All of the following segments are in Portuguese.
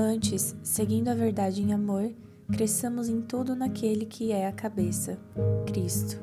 Antes, seguindo a verdade em amor, cresçamos em tudo naquele que é a cabeça, Cristo.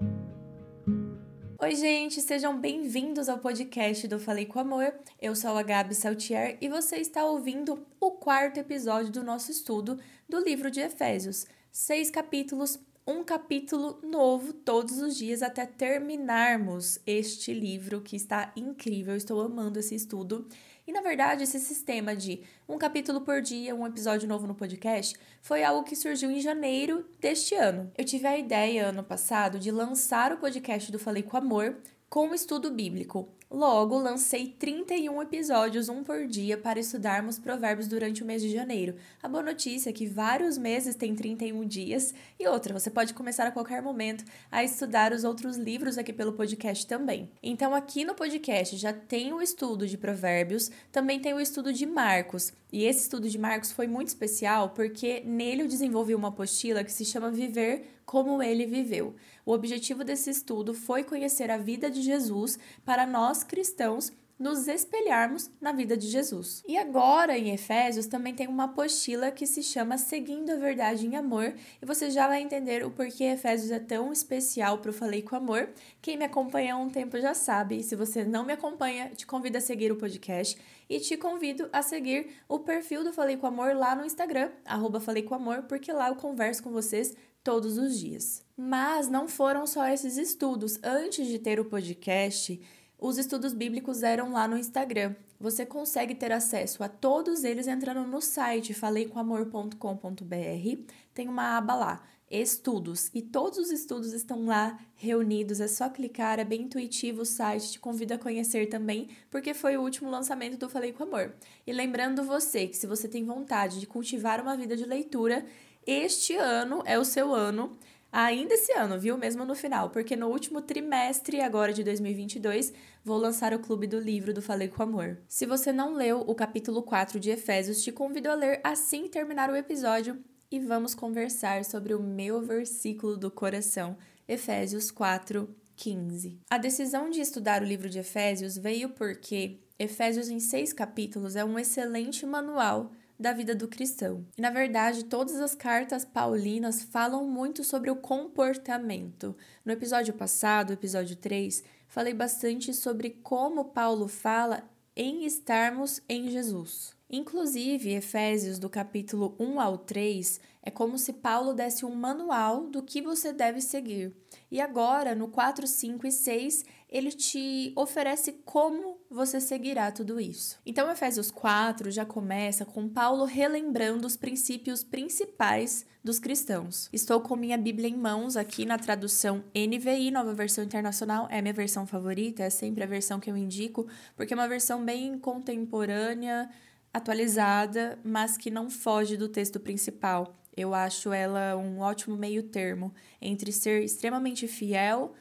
Oi, gente, sejam bem-vindos ao podcast do Falei com Amor. Eu sou a Gabi Saltier e você está ouvindo o quarto episódio do nosso estudo do livro de Efésios. Seis capítulos, um capítulo novo todos os dias até terminarmos este livro que está incrível. estou amando esse estudo e na verdade, esse sistema de um capítulo por dia, um episódio novo no podcast, foi algo que surgiu em janeiro deste ano. Eu tive a ideia ano passado de lançar o podcast do Falei com Amor com o estudo bíblico. Logo, lancei 31 episódios, um por dia, para estudarmos provérbios durante o mês de janeiro. A boa notícia é que vários meses têm 31 dias. E outra, você pode começar a qualquer momento a estudar os outros livros aqui pelo podcast também. Então, aqui no podcast já tem o estudo de provérbios, também tem o estudo de Marcos. E esse estudo de Marcos foi muito especial porque nele eu desenvolvi uma apostila que se chama Viver como ele viveu. O objetivo desse estudo foi conhecer a vida de Jesus para nós cristãos nos espelharmos na vida de Jesus. E agora, em Efésios, também tem uma apostila que se chama Seguindo a Verdade em Amor, e você já vai entender o porquê Efésios é tão especial para o Falei com Amor. Quem me acompanha há um tempo já sabe, e se você não me acompanha, te convido a seguir o podcast e te convido a seguir o perfil do Falei com Amor lá no Instagram, arroba Falei com Amor, porque lá eu converso com vocês todos os dias. Mas não foram só esses estudos. Antes de ter o podcast, os estudos bíblicos eram lá no Instagram. Você consegue ter acesso a todos eles entrando no site faleicomamor.com.br. Tem uma aba lá, estudos, e todos os estudos estão lá reunidos. É só clicar, é bem intuitivo o site. Te convido a conhecer também, porque foi o último lançamento do Falei com Amor. E lembrando você que se você tem vontade de cultivar uma vida de leitura, este ano é o seu ano, ainda esse ano, viu? Mesmo no final, porque no último trimestre agora de 2022 vou lançar o Clube do Livro do Falei com Amor. Se você não leu o capítulo 4 de Efésios, te convido a ler assim terminar o episódio e vamos conversar sobre o meu versículo do coração, Efésios 4, 15. A decisão de estudar o livro de Efésios veio porque Efésios, em seis capítulos, é um excelente manual da vida do cristão. E na verdade, todas as cartas paulinas falam muito sobre o comportamento. No episódio passado, episódio 3, falei bastante sobre como Paulo fala em estarmos em Jesus. Inclusive, Efésios, do capítulo 1 ao 3, é como se Paulo desse um manual do que você deve seguir. E agora, no 4, 5 e 6, ele te oferece como você seguirá tudo isso. Então, Efésios 4 já começa com Paulo relembrando os princípios principais dos cristãos. Estou com minha Bíblia em mãos aqui na tradução NVI, nova versão internacional, é minha versão favorita, é sempre a versão que eu indico, porque é uma versão bem contemporânea, atualizada, mas que não foge do texto principal. Eu acho ela um ótimo meio termo entre ser extremamente fiel,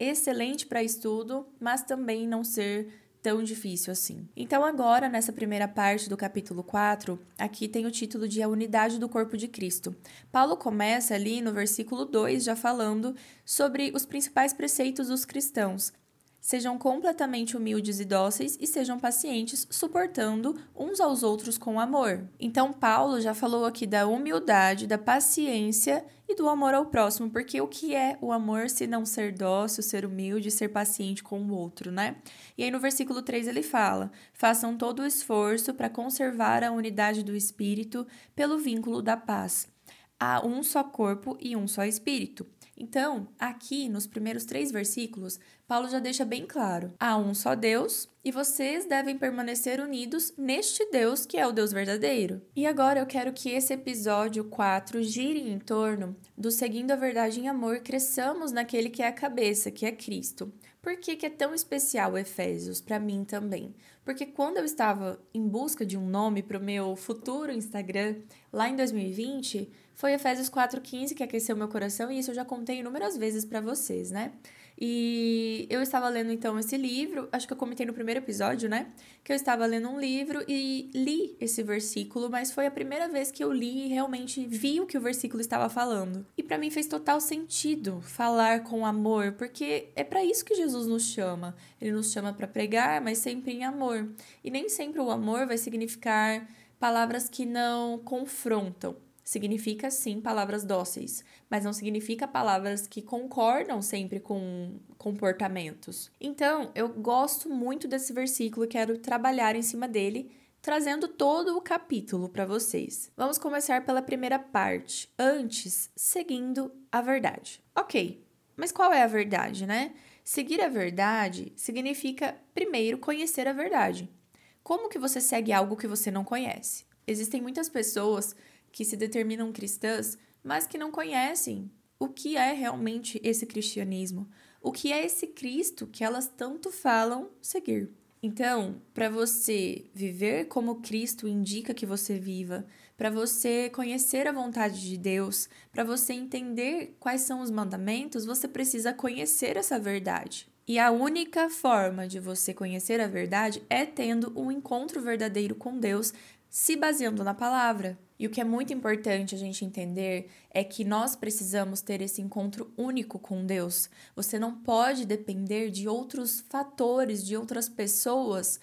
excelente para estudo, mas também não ser tão difícil assim. Então, agora, nessa primeira parte do capítulo 4, aqui tem o título de A Unidade do Corpo de Cristo. Paulo começa ali no versículo 2 já falando sobre os principais preceitos dos cristãos, Sejam completamente humildes e dóceis e sejam pacientes, suportando uns aos outros com amor. Então, Paulo já falou aqui da humildade, da paciência e do amor ao próximo, porque o que é o amor se não ser dócil, ser humilde, ser paciente com o outro, né? E aí no versículo 3 ele fala: façam todo o esforço para conservar a unidade do espírito pelo vínculo da paz. Há um só corpo e um só espírito. Então, aqui nos primeiros três versículos, Paulo já deixa bem claro: há um só Deus e vocês devem permanecer unidos neste Deus que é o Deus verdadeiro. E agora eu quero que esse episódio 4 gire em torno do seguindo a verdade em amor, cresçamos naquele que é a cabeça, que é Cristo. Por que, que é tão especial Efésios para mim também? Porque quando eu estava em busca de um nome para o meu futuro Instagram, lá em 2020, foi Efésios 4,15 que aqueceu meu coração, e isso eu já contei inúmeras vezes para vocês, né? E eu estava lendo então esse livro, acho que eu comentei no primeiro episódio, né? Que eu estava lendo um livro e li esse versículo, mas foi a primeira vez que eu li e realmente vi o que o versículo estava falando. E para mim fez total sentido falar com amor, porque é para isso que Jesus nos chama. Ele nos chama para pregar, mas sempre em amor. E nem sempre o amor vai significar palavras que não confrontam. Significa sim palavras dóceis, mas não significa palavras que concordam sempre com comportamentos. Então, eu gosto muito desse versículo e quero trabalhar em cima dele, trazendo todo o capítulo para vocês. Vamos começar pela primeira parte, antes, seguindo a verdade. Ok, mas qual é a verdade, né? Seguir a verdade significa, primeiro, conhecer a verdade. Como que você segue algo que você não conhece? Existem muitas pessoas que se determinam cristãs, mas que não conhecem o que é realmente esse cristianismo, o que é esse Cristo que elas tanto falam seguir. Então, para você viver como Cristo indica que você viva, para você conhecer a vontade de Deus, para você entender quais são os mandamentos, você precisa conhecer essa verdade. E a única forma de você conhecer a verdade é tendo um encontro verdadeiro com Deus, se baseando na palavra. E o que é muito importante a gente entender é que nós precisamos ter esse encontro único com Deus. Você não pode depender de outros fatores, de outras pessoas,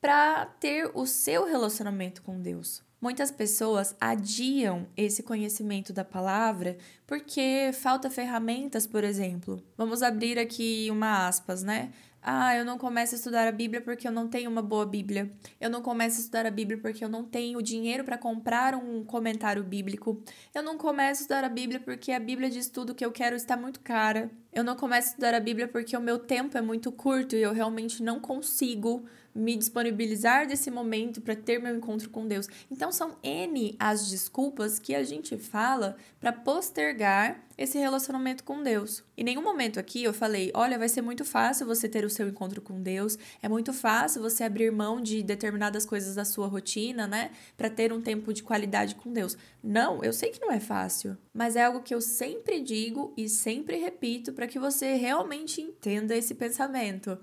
para ter o seu relacionamento com Deus. Muitas pessoas adiam esse conhecimento da palavra porque falta ferramentas, por exemplo. Vamos abrir aqui uma aspas, né? Ah, eu não começo a estudar a Bíblia porque eu não tenho uma boa Bíblia. Eu não começo a estudar a Bíblia porque eu não tenho dinheiro para comprar um comentário bíblico. Eu não começo a estudar a Bíblia porque a Bíblia de estudo que eu quero está muito cara. Eu não começo a estudar a Bíblia porque o meu tempo é muito curto e eu realmente não consigo me disponibilizar desse momento para ter meu encontro com Deus. Então são N as desculpas que a gente fala para postergar esse relacionamento com Deus. Em nenhum momento aqui eu falei, olha, vai ser muito fácil você ter o seu encontro com Deus, é muito fácil você abrir mão de determinadas coisas da sua rotina, né, para ter um tempo de qualidade com Deus. Não, eu sei que não é fácil, mas é algo que eu sempre digo e sempre repito para que você realmente entenda esse pensamento.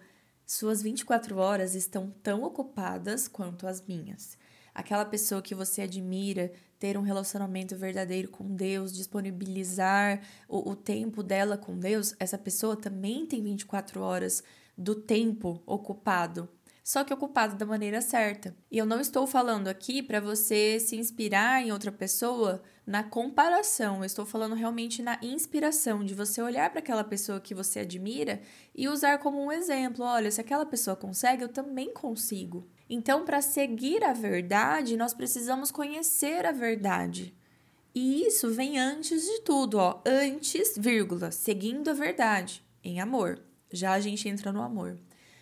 Suas 24 horas estão tão ocupadas quanto as minhas. Aquela pessoa que você admira, ter um relacionamento verdadeiro com Deus, disponibilizar o, o tempo dela com Deus, essa pessoa também tem 24 horas do tempo ocupado só que ocupado da maneira certa. E eu não estou falando aqui para você se inspirar em outra pessoa na comparação, eu estou falando realmente na inspiração, de você olhar para aquela pessoa que você admira e usar como um exemplo: olha, se aquela pessoa consegue, eu também consigo. Então, para seguir a verdade, nós precisamos conhecer a verdade. E isso vem antes de tudo, ó, antes, vírgula, seguindo a verdade, em amor. Já a gente entra no amor.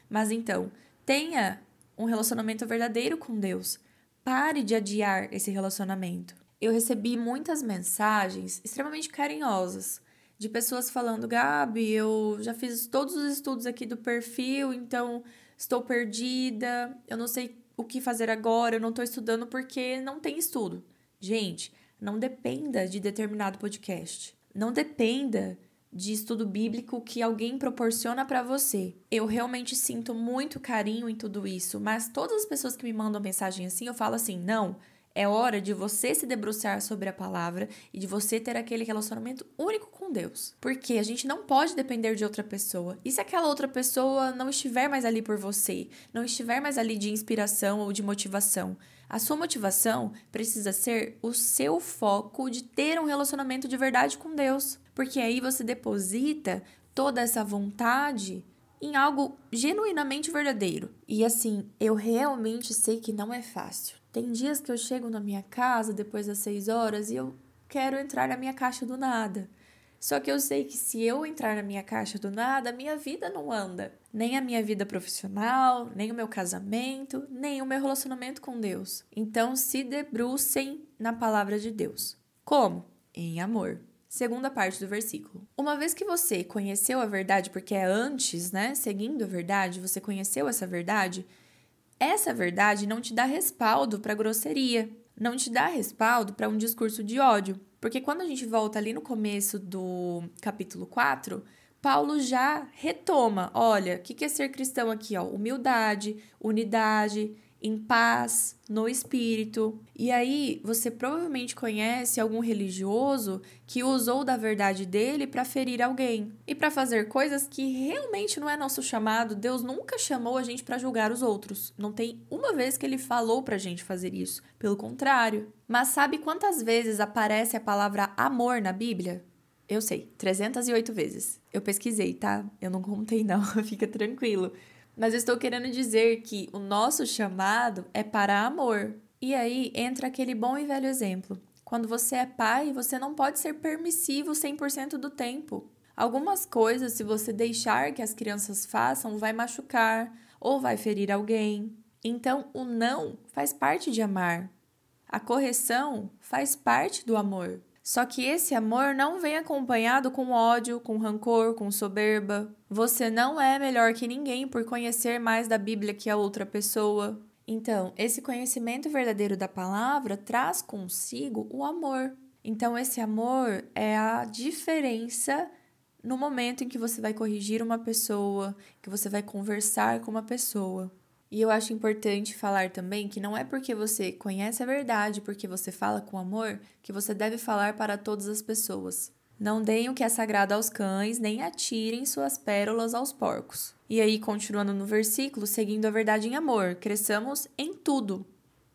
Mas então, tenha um relacionamento verdadeiro com Deus. Pare de adiar esse relacionamento. Eu recebi muitas mensagens extremamente carinhosas de pessoas falando: Gabi, eu já fiz todos os estudos aqui do perfil, então estou perdida, eu não sei o que fazer agora, eu não estou estudando porque não tem estudo. Gente, não dependa de determinado podcast. Não dependa de estudo bíblico que alguém proporciona para você. Eu realmente sinto muito carinho em tudo isso, mas todas as pessoas que me mandam mensagem assim, eu falo assim: não, é hora de você se debruçar sobre a palavra e de você ter aquele relacionamento único com Deus. Porque a gente não pode depender de outra pessoa. E se aquela outra pessoa não estiver mais ali por você, não estiver mais ali de inspiração ou de motivação? A sua motivação precisa ser o seu foco de ter um relacionamento de verdade com Deus. Porque aí você deposita toda essa vontade em algo genuinamente verdadeiro. E assim, eu realmente sei que não é fácil. Tem dias que eu chego na minha casa depois das seis horas e eu quero entrar na minha caixa do nada. Só que eu sei que se eu entrar na minha caixa do nada, a minha vida não anda. Nem a minha vida profissional, nem o meu casamento, nem o meu relacionamento com Deus. Então se debrucem na palavra de Deus. Como? Em amor. Segunda parte do versículo. Uma vez que você conheceu a verdade, porque é antes, né? Seguindo a verdade, você conheceu essa verdade, essa verdade não te dá respaldo para grosseria, não te dá respaldo para um discurso de ódio. Porque quando a gente volta ali no começo do capítulo 4, Paulo já retoma: olha, o que é ser cristão aqui? Ó? Humildade, unidade, em paz, no espírito. E aí você provavelmente conhece algum religioso que usou da verdade dele para ferir alguém e para fazer coisas que realmente não é nosso chamado. Deus nunca chamou a gente para julgar os outros. Não tem uma vez que ele falou pra gente fazer isso. Pelo contrário. Mas sabe quantas vezes aparece a palavra amor na Bíblia? Eu sei, 308 vezes. Eu pesquisei, tá? Eu não contei, não, fica tranquilo. Mas eu estou querendo dizer que o nosso chamado é para amor. E aí entra aquele bom e velho exemplo. Quando você é pai, você não pode ser permissivo 100% do tempo. Algumas coisas, se você deixar que as crianças façam, vai machucar ou vai ferir alguém. Então, o não faz parte de amar. A correção faz parte do amor. Só que esse amor não vem acompanhado com ódio, com rancor, com soberba. Você não é melhor que ninguém por conhecer mais da Bíblia que a outra pessoa. Então, esse conhecimento verdadeiro da palavra traz consigo o amor. Então, esse amor é a diferença no momento em que você vai corrigir uma pessoa, que você vai conversar com uma pessoa. E eu acho importante falar também que não é porque você conhece a verdade, porque você fala com amor, que você deve falar para todas as pessoas. Não deem o que é sagrado aos cães, nem atirem suas pérolas aos porcos. E aí, continuando no versículo, seguindo a verdade em amor, cresçamos em tudo.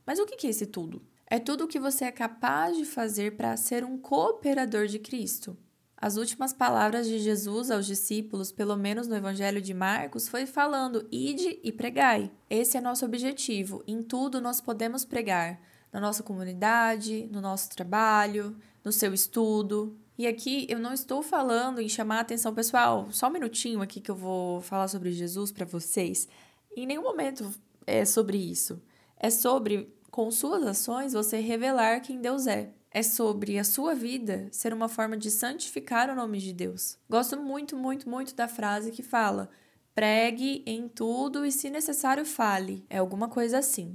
Mas o que é esse tudo? É tudo o que você é capaz de fazer para ser um cooperador de Cristo. As últimas palavras de Jesus aos discípulos, pelo menos no Evangelho de Marcos, foi falando: ide e pregai. Esse é nosso objetivo. Em tudo nós podemos pregar. Na nossa comunidade, no nosso trabalho, no seu estudo. E aqui eu não estou falando em chamar a atenção pessoal, só um minutinho aqui que eu vou falar sobre Jesus para vocês. Em nenhum momento é sobre isso. É sobre, com suas ações, você revelar quem Deus é é sobre a sua vida ser uma forma de santificar o nome de Deus. Gosto muito, muito, muito da frase que fala: pregue em tudo e, se necessário, fale. É alguma coisa assim.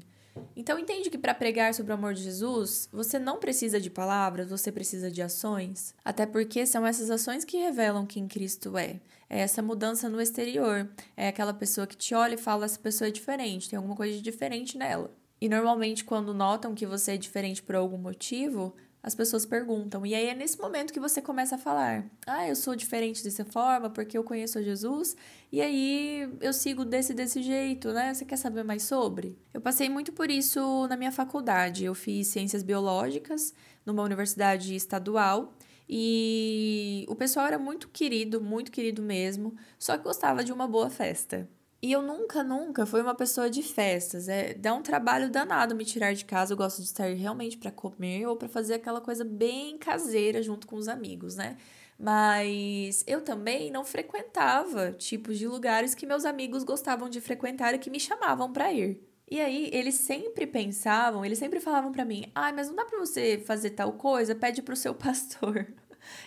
Então entende que para pregar sobre o amor de Jesus, você não precisa de palavras, você precisa de ações, até porque são essas ações que revelam quem Cristo é. É essa mudança no exterior, é aquela pessoa que te olha e fala essa pessoa é diferente, tem alguma coisa de diferente nela. E normalmente quando notam que você é diferente por algum motivo, as pessoas perguntam. E aí é nesse momento que você começa a falar: "Ah, eu sou diferente dessa forma porque eu conheço Jesus e aí eu sigo desse desse jeito, né? Você quer saber mais sobre?". Eu passei muito por isso na minha faculdade. Eu fiz ciências biológicas numa universidade estadual. E o pessoal era muito querido, muito querido mesmo, só que gostava de uma boa festa. E eu nunca, nunca fui uma pessoa de festas. É, dá um trabalho danado me tirar de casa. Eu gosto de estar realmente para comer ou para fazer aquela coisa bem caseira junto com os amigos, né? Mas eu também não frequentava tipos de lugares que meus amigos gostavam de frequentar e que me chamavam para ir. E aí eles sempre pensavam, eles sempre falavam para mim: "Ai, mas não dá para você fazer tal coisa, pede pro seu pastor".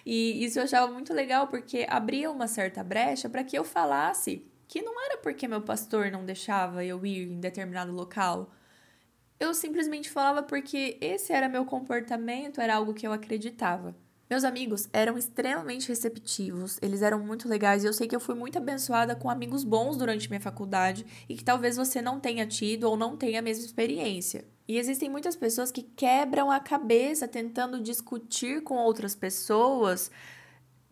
E isso eu achava muito legal porque abria uma certa brecha para que eu falasse que não era porque meu pastor não deixava eu ir em determinado local. Eu simplesmente falava porque esse era meu comportamento, era algo que eu acreditava. Meus amigos eram extremamente receptivos, eles eram muito legais e eu sei que eu fui muito abençoada com amigos bons durante minha faculdade e que talvez você não tenha tido ou não tenha a mesma experiência. E existem muitas pessoas que quebram a cabeça tentando discutir com outras pessoas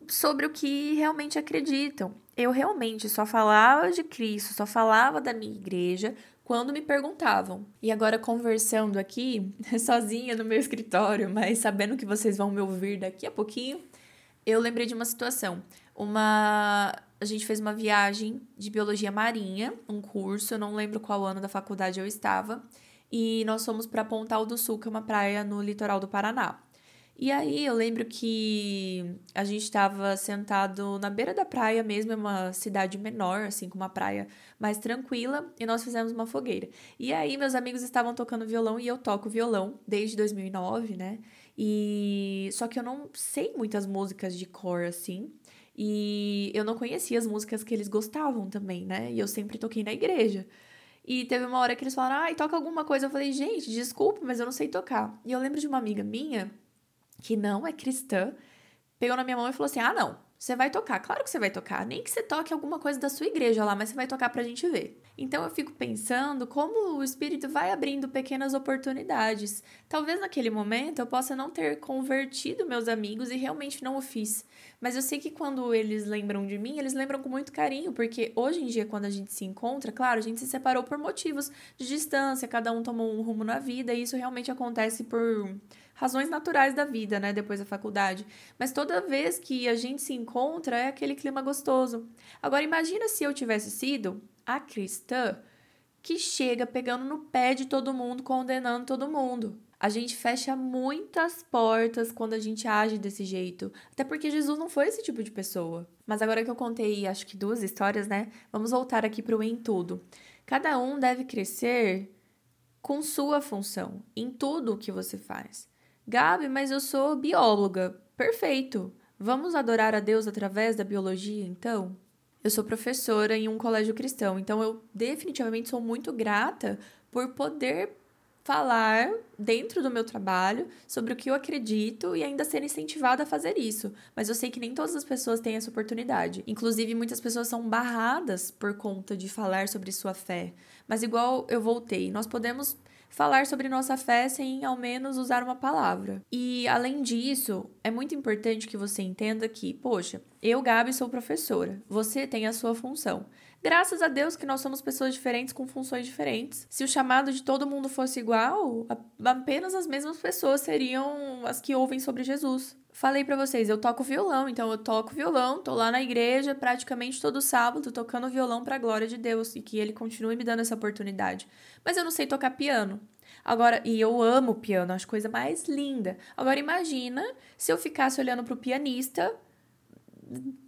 sobre o que realmente acreditam. Eu realmente só falava de Cristo, só falava da minha igreja quando me perguntavam. E agora conversando aqui, sozinha no meu escritório, mas sabendo que vocês vão me ouvir daqui a pouquinho, eu lembrei de uma situação. Uma a gente fez uma viagem de biologia marinha, um curso, eu não lembro qual ano da faculdade eu estava, e nós fomos para Pontal do Sul, que é uma praia no litoral do Paraná. E aí eu lembro que a gente estava sentado na beira da praia mesmo, é uma cidade menor, assim, com uma praia mais tranquila, e nós fizemos uma fogueira. E aí meus amigos estavam tocando violão e eu toco violão desde 2009, né? E só que eu não sei muitas músicas de cor assim. E eu não conhecia as músicas que eles gostavam também, né? E eu sempre toquei na igreja. E teve uma hora que eles falaram, ai, ah, toca alguma coisa. Eu falei, gente, desculpa, mas eu não sei tocar. E eu lembro de uma amiga minha que não é cristã, pegou na minha mão e falou assim: Ah, não, Você vai tocar, claro que você vai tocar. Nem que você toque alguma coisa da sua igreja lá, mas você vai tocar pra gente ver. Então eu fico pensando como o Espírito vai abrindo pequenas oportunidades. Talvez naquele momento eu possa não ter convertido meus amigos e realmente não o fiz. Mas eu sei que quando eles lembram de mim, eles lembram com muito carinho, porque hoje em dia, quando a gente se encontra, claro, a gente se separou por motivos de distância, cada um tomou um rumo na vida, e isso realmente acontece por razões naturais da vida, né, depois da faculdade. Mas toda vez que a gente se encontra, é aquele clima gostoso. Agora imagina se eu tivesse sido a cristã que chega pegando no pé de todo mundo, condenando todo mundo. A gente fecha muitas portas quando a gente age desse jeito. Até porque Jesus não foi esse tipo de pessoa. Mas agora que eu contei, acho que duas histórias, né? Vamos voltar aqui para o em tudo. Cada um deve crescer com sua função, em tudo o que você faz. Gabi, mas eu sou bióloga. Perfeito. Vamos adorar a Deus através da biologia, então? Eu sou professora em um colégio cristão, então eu definitivamente sou muito grata por poder falar dentro do meu trabalho sobre o que eu acredito e ainda ser incentivada a fazer isso. Mas eu sei que nem todas as pessoas têm essa oportunidade. Inclusive, muitas pessoas são barradas por conta de falar sobre sua fé. Mas igual eu voltei, nós podemos falar sobre nossa fé sem ao menos usar uma palavra. E além disso, é muito importante que você entenda que, poxa, eu, Gabi, sou professora, você tem a sua função. Graças a Deus que nós somos pessoas diferentes com funções diferentes. Se o chamado de todo mundo fosse igual, apenas as mesmas pessoas seriam as que ouvem sobre Jesus. Falei para vocês, eu toco violão, então eu toco violão, tô lá na igreja praticamente todo sábado tocando violão para a glória de Deus e que ele continue me dando essa oportunidade. Mas eu não sei tocar piano. Agora, e eu amo piano, acho coisa mais linda. Agora imagina se eu ficasse olhando pro pianista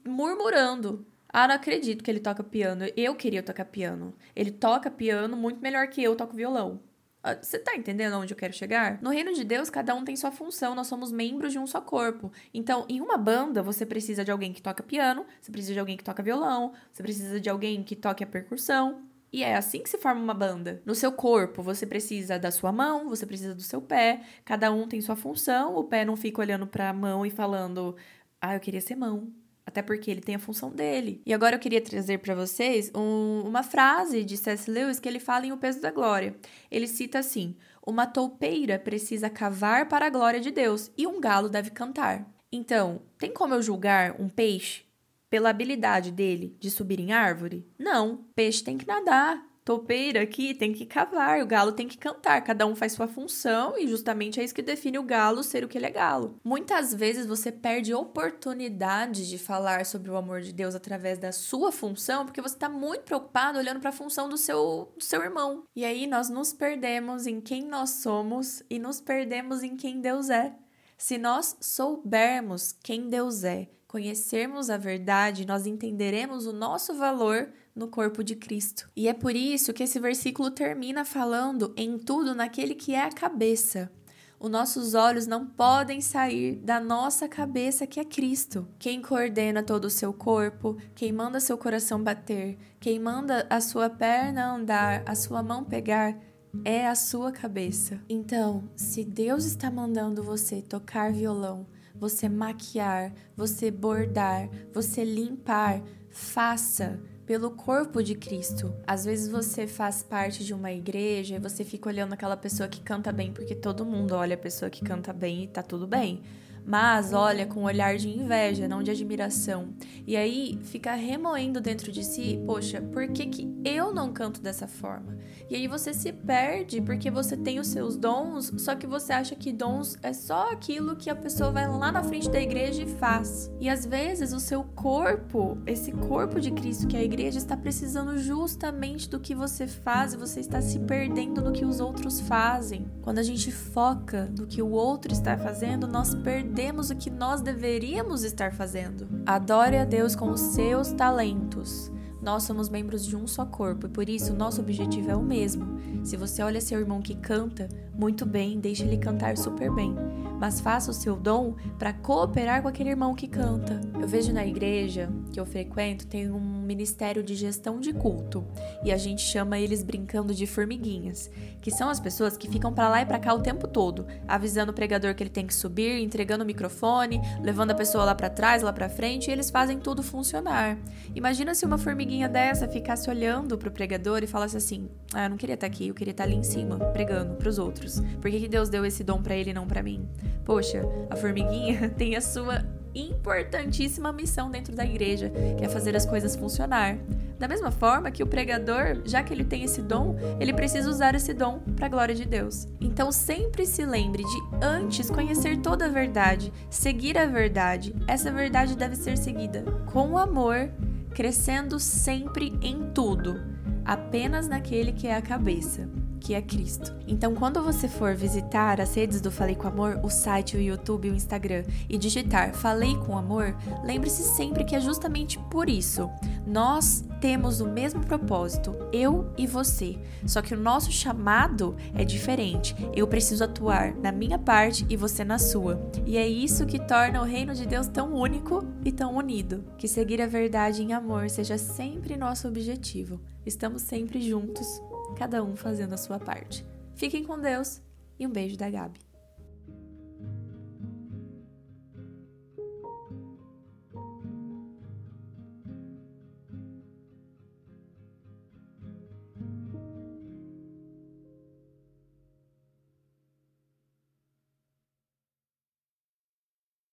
murmurando. Ah, não acredito que ele toca piano. Eu queria tocar piano. Ele toca piano muito melhor que eu toco violão. Ah, você tá entendendo onde eu quero chegar? No reino de Deus, cada um tem sua função, nós somos membros de um só corpo. Então, em uma banda, você precisa de alguém que toca piano, você precisa de alguém que toca violão, você precisa de alguém que toque a percussão. E é assim que se forma uma banda. No seu corpo, você precisa da sua mão, você precisa do seu pé, cada um tem sua função. O pé não fica olhando para a mão e falando: "Ah, eu queria ser mão". Até porque ele tem a função dele. E agora eu queria trazer para vocês um, uma frase de C.S. Lewis que ele fala em O Peso da Glória. Ele cita assim: Uma toupeira precisa cavar para a glória de Deus e um galo deve cantar. Então, tem como eu julgar um peixe pela habilidade dele de subir em árvore? Não, peixe tem que nadar, topeira aqui tem que cavar, o galo tem que cantar, cada um faz sua função e justamente é isso que define o galo ser o que ele é galo. Muitas vezes você perde oportunidades de falar sobre o amor de Deus através da sua função porque você está muito preocupado olhando para a função do seu, do seu irmão. E aí nós nos perdemos em quem nós somos e nos perdemos em quem Deus é. Se nós soubermos quem Deus é, conhecermos a verdade, nós entenderemos o nosso valor no corpo de Cristo. E é por isso que esse versículo termina falando em tudo naquele que é a cabeça. Os nossos olhos não podem sair da nossa cabeça, que é Cristo. Quem coordena todo o seu corpo, quem manda seu coração bater, quem manda a sua perna andar, a sua mão pegar, é a sua cabeça. Então, se Deus está mandando você tocar violão, você maquiar, você bordar, você limpar, faça pelo corpo de Cristo. Às vezes você faz parte de uma igreja e você fica olhando aquela pessoa que canta bem porque todo mundo olha a pessoa que canta bem e tá tudo bem mas olha com um olhar de inveja, não de admiração. E aí fica remoendo dentro de si, poxa, por que, que eu não canto dessa forma? E aí você se perde porque você tem os seus dons, só que você acha que dons é só aquilo que a pessoa vai lá na frente da igreja e faz. E às vezes o seu corpo, esse corpo de Cristo que é a igreja, está precisando justamente do que você faz e você está se perdendo no que os outros fazem. Quando a gente foca no que o outro está fazendo, nós perdemos perdemos o que nós deveríamos estar fazendo. Adore a Deus com os seus talentos. Nós somos membros de um só corpo e por isso nosso objetivo é o mesmo: Se você olha seu irmão que canta, muito bem, deixe ele cantar super bem mas faça o seu dom para cooperar com aquele irmão que canta. Eu vejo na igreja que eu frequento tem um ministério de gestão de culto e a gente chama eles brincando de formiguinhas, que são as pessoas que ficam para lá e para cá o tempo todo, avisando o pregador que ele tem que subir, entregando o microfone, levando a pessoa lá para trás, lá para frente, e eles fazem tudo funcionar. Imagina se uma formiguinha dessa ficasse olhando pro pregador e falasse assim: "Ah, eu não queria estar tá aqui, eu queria estar tá ali em cima, pregando para os outros. Por que, que Deus deu esse dom para ele e não para mim?" Poxa, a formiguinha tem a sua importantíssima missão dentro da igreja, que é fazer as coisas funcionar. Da mesma forma que o pregador, já que ele tem esse dom, ele precisa usar esse dom para a glória de Deus. Então sempre se lembre de antes conhecer toda a verdade, seguir a verdade. Essa verdade deve ser seguida com amor, crescendo sempre em tudo, apenas naquele que é a cabeça que é Cristo. Então, quando você for visitar as redes do Falei com Amor, o site, o YouTube, o Instagram, e digitar Falei com Amor, lembre-se sempre que é justamente por isso. Nós temos o mesmo propósito, eu e você. Só que o nosso chamado é diferente. Eu preciso atuar na minha parte e você na sua. E é isso que torna o reino de Deus tão único e tão unido. Que seguir a verdade em amor seja sempre nosso objetivo. Estamos sempre juntos cada um fazendo a sua parte. Fiquem com Deus e um beijo da Gabi.